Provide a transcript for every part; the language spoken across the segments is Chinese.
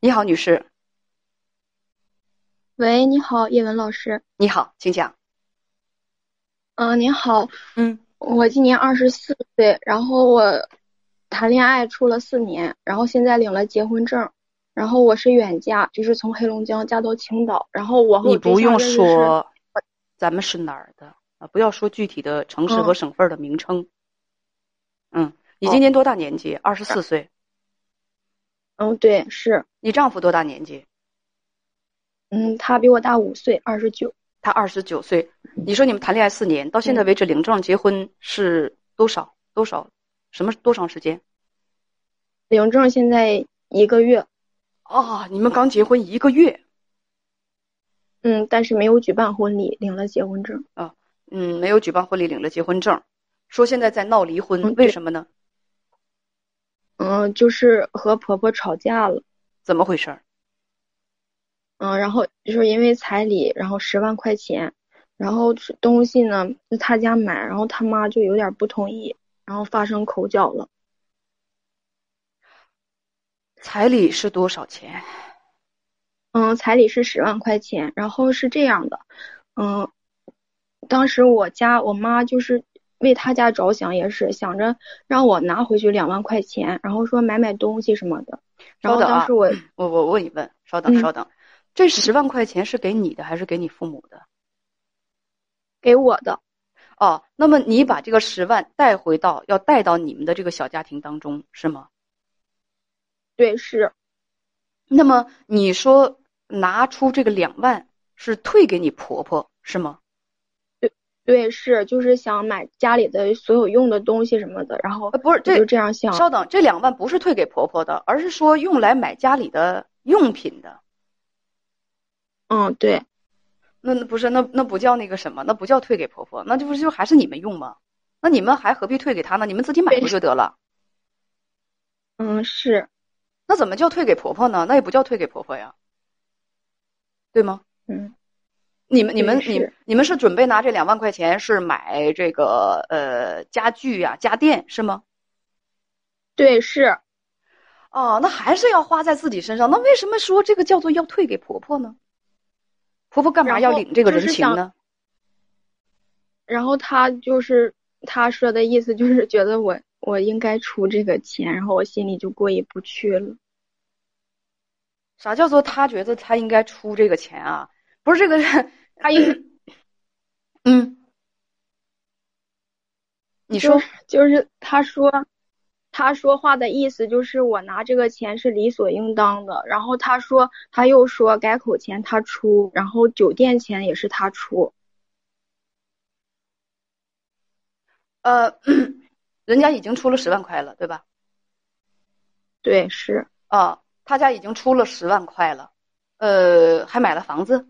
你好，女士。喂，你好，叶文老师。你好，请讲。嗯，您好。嗯，我今年二十四岁，然后我谈恋爱处了四年，然后现在领了结婚证，然后我是远嫁，就是从黑龙江嫁到青岛，然后我和你不用说，咱们是哪儿的啊？不要说具体的城市和省份的名称。嗯，你今年多大年纪？二十四岁。嗯，对，是你丈夫多大年纪？嗯，他比我大五岁，二十九。他二十九岁。你说你们谈恋爱四年，到现在为止领证结婚是多少？多少？什么多长时间？领证现在一个月。哦，你们刚结婚一个月。嗯，但是没有举办婚礼，领了结婚证。啊，嗯，没有举办婚礼，领了结婚证，说现在在闹离婚，为什么呢？嗯，就是和婆婆吵架了，怎么回事？嗯，然后就是因为彩礼，然后十万块钱，然后东西呢是他家买，然后他妈就有点不同意，然后发生口角了。彩礼是多少钱？嗯，彩礼是十万块钱，然后是这样的，嗯，当时我家我妈就是。为他家着想也是想着让我拿回去两万块钱，然后说买买东西什么的。稍等啊，我我我问一问，稍等稍等，这十万块钱是给你的还是给你父母的？给我的。哦，那么你把这个十万带回到要带到你们的这个小家庭当中是吗？对，是。那么你说拿出这个两万是退给你婆婆是吗？对，是就是想买家里的所有用的东西什么的，然后不是这就这样想。稍等，这两万不是退给婆婆的，而是说用来买家里的用品的。嗯，对。那那不是那那不叫那个什么？那不叫退给婆婆，那就不就还是你们用吗？那你们还何必退给她呢？你们自己买不就得了？嗯，是。那怎么叫退给婆婆呢？那也不叫退给婆婆呀，对吗？嗯。你们、你们、你、你们是准备拿这两万块钱是买这个呃家具呀、家电是吗？对，是。哦，那还是要花在自己身上。那为什么说这个叫做要退给婆婆呢？婆婆干嘛要领这个人情呢？然后他就是他说的意思，就是觉得我我应该出这个钱，然后我心里就过意不去了。啥叫做他觉得他应该出这个钱啊？不是这个，他应，嗯，你说就是他说，他说话的意思就是我拿这个钱是理所应当的。然后他说他又说改口钱他出，然后酒店钱也是他出。呃，人家已经出了十万块了，对吧？对，是啊，他家已经出了十万块了，呃，还买了房子。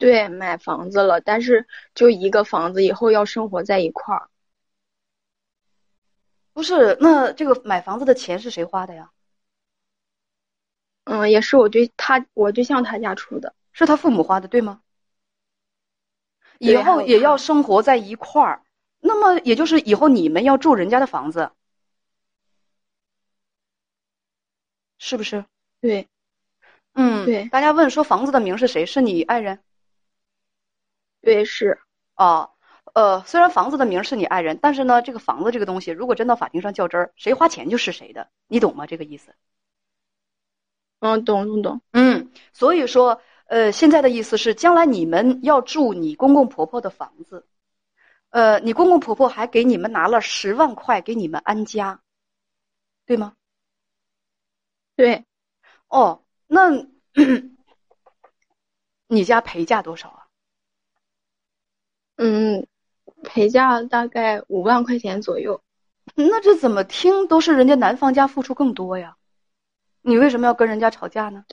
对，买房子了，但是就一个房子，以后要生活在一块儿。不是，那这个买房子的钱是谁花的呀？嗯，也是我对他，我对象他家出的，是他父母花的，对吗？以后也要生活在一块儿，那么也就是以后你们要住人家的房子，是不是？对，嗯，对。大家问说房子的名是谁？是你爱人？对，是啊，呃，虽然房子的名是你爱人，但是呢，这个房子这个东西，如果真到法庭上较真儿，谁花钱就是谁的，你懂吗？这个意思？嗯，懂懂懂。嗯，所以说，呃，现在的意思是，将来你们要住你公公婆婆的房子，呃，你公公婆婆还给你们拿了十万块给你们安家，对吗？对。哦，那 你家陪嫁多少啊？嗯，陪嫁大概五万块钱左右。那这怎么听都是人家男方家付出更多呀？你为什么要跟人家吵架呢？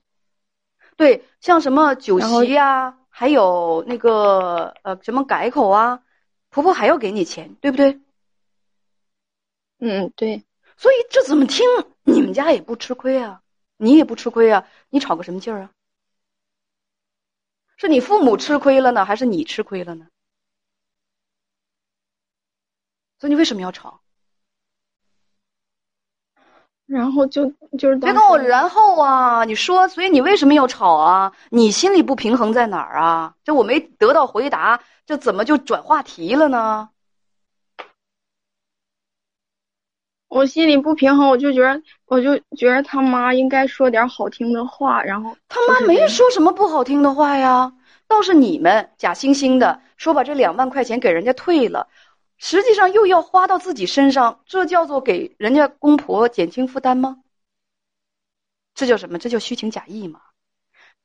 对，像什么酒席呀，还有那个呃什么改口啊，婆婆还要给你钱，对不对？嗯，对。所以这怎么听你们家也不吃亏啊，你也不吃亏啊，你吵个什么劲儿啊？是你父母吃亏了呢，还是你吃亏了呢？所以你为什么要吵？然后就就是别跟我然后啊！你说，所以你为什么要吵啊？你心里不平衡在哪儿啊？这我没得到回答，这怎么就转话题了呢？我心里不平衡，我就觉得，我就觉得他妈应该说点好听的话，然后他妈没说什么不好听的话呀，倒是你们假惺惺的说把这两万块钱给人家退了。实际上又要花到自己身上，这叫做给人家公婆减轻负担吗？这叫什么？这叫虚情假意吗？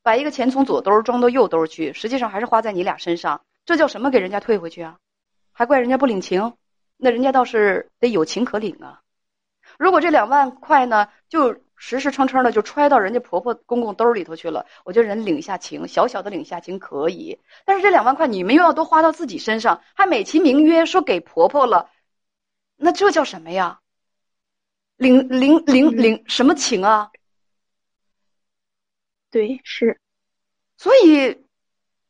把一个钱从左兜装到右兜去，实际上还是花在你俩身上，这叫什么？给人家退回去啊？还怪人家不领情？那人家倒是得有情可领啊！如果这两万块呢，就。实实诚诚的就揣到人家婆婆公公兜里头去了，我觉得人领一下情，小小的领下情可以。但是这两万块你们又要都花到自己身上，还美其名曰说给婆婆了，那这叫什么呀？领领领领什么情啊？对，是。所以，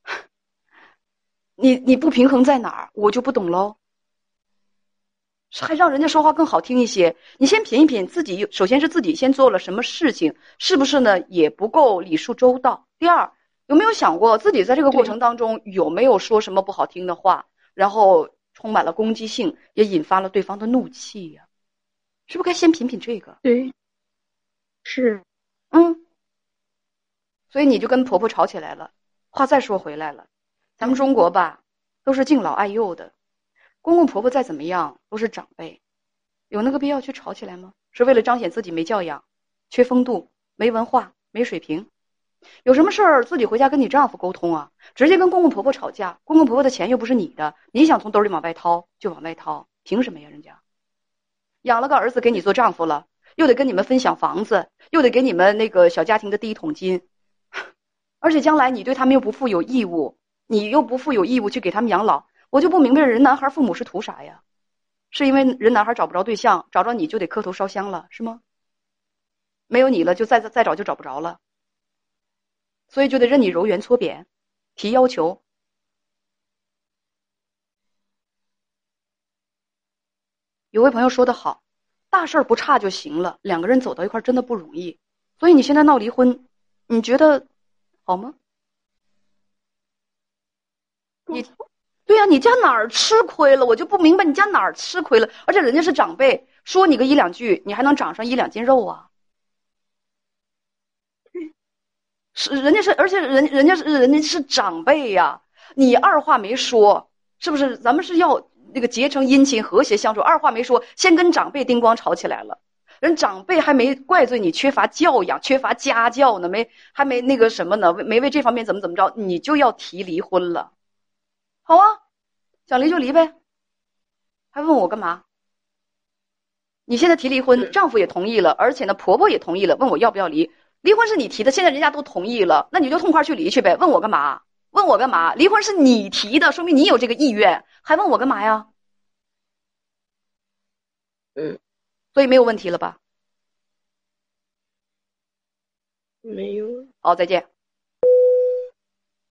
你你不平衡在哪儿？我就不懂喽。还让人家说话更好听一些。你先品一品自己，首先是自己先做了什么事情，是不是呢？也不够礼数周到。第二，有没有想过自己在这个过程当中有没有说什么不好听的话，然后充满了攻击性，也引发了对方的怒气呀？是不是该先品品这个？对，是，嗯。所以你就跟婆婆吵起来了。话再说回来了，咱们中国吧，都是敬老爱幼的。公公婆婆再怎么样都是长辈，有那个必要去吵起来吗？是为了彰显自己没教养、缺风度、没文化、没水平？有什么事儿自己回家跟你丈夫沟通啊？直接跟公公婆婆吵架，公公婆婆的钱又不是你的，你想从兜里往外掏就往外掏，凭什么呀？人家养了个儿子给你做丈夫了，又得跟你们分享房子，又得给你们那个小家庭的第一桶金，而且将来你对他们又不负有义务，你又不负有义务去给他们养老。我就不明白人男孩父母是图啥呀？是因为人男孩找不着对象，找着你就得磕头烧香了，是吗？没有你了，就再再找就找不着了，所以就得任你揉圆搓扁，提要求。有位朋友说的好，大事儿不差就行了，两个人走到一块真的不容易，所以你现在闹离婚，你觉得好吗？你。对呀，你家哪儿吃亏了？我就不明白你家哪儿吃亏了。而且人家是长辈，说你个一两句，你还能长上一两斤肉啊？是人家是，而且人人家是人家是长辈呀，你二话没说，是不是？咱们是要那个结成姻亲，和谐相处。二话没说，先跟长辈叮咣吵起来了。人长辈还没怪罪你缺乏教养、缺乏家教呢，没还没那个什么呢？没为这方面怎么怎么着，你就要提离婚了。好啊，想离就离呗，还问我干嘛？你现在提离婚，丈夫也同意了，而且呢，婆婆也同意了，问我要不要离？离婚是你提的，现在人家都同意了，那你就痛快去离去呗。问我干嘛？问我干嘛？离婚是你提的，说明你有这个意愿，还问我干嘛呀？嗯，所以没有问题了吧？没有。好，再见。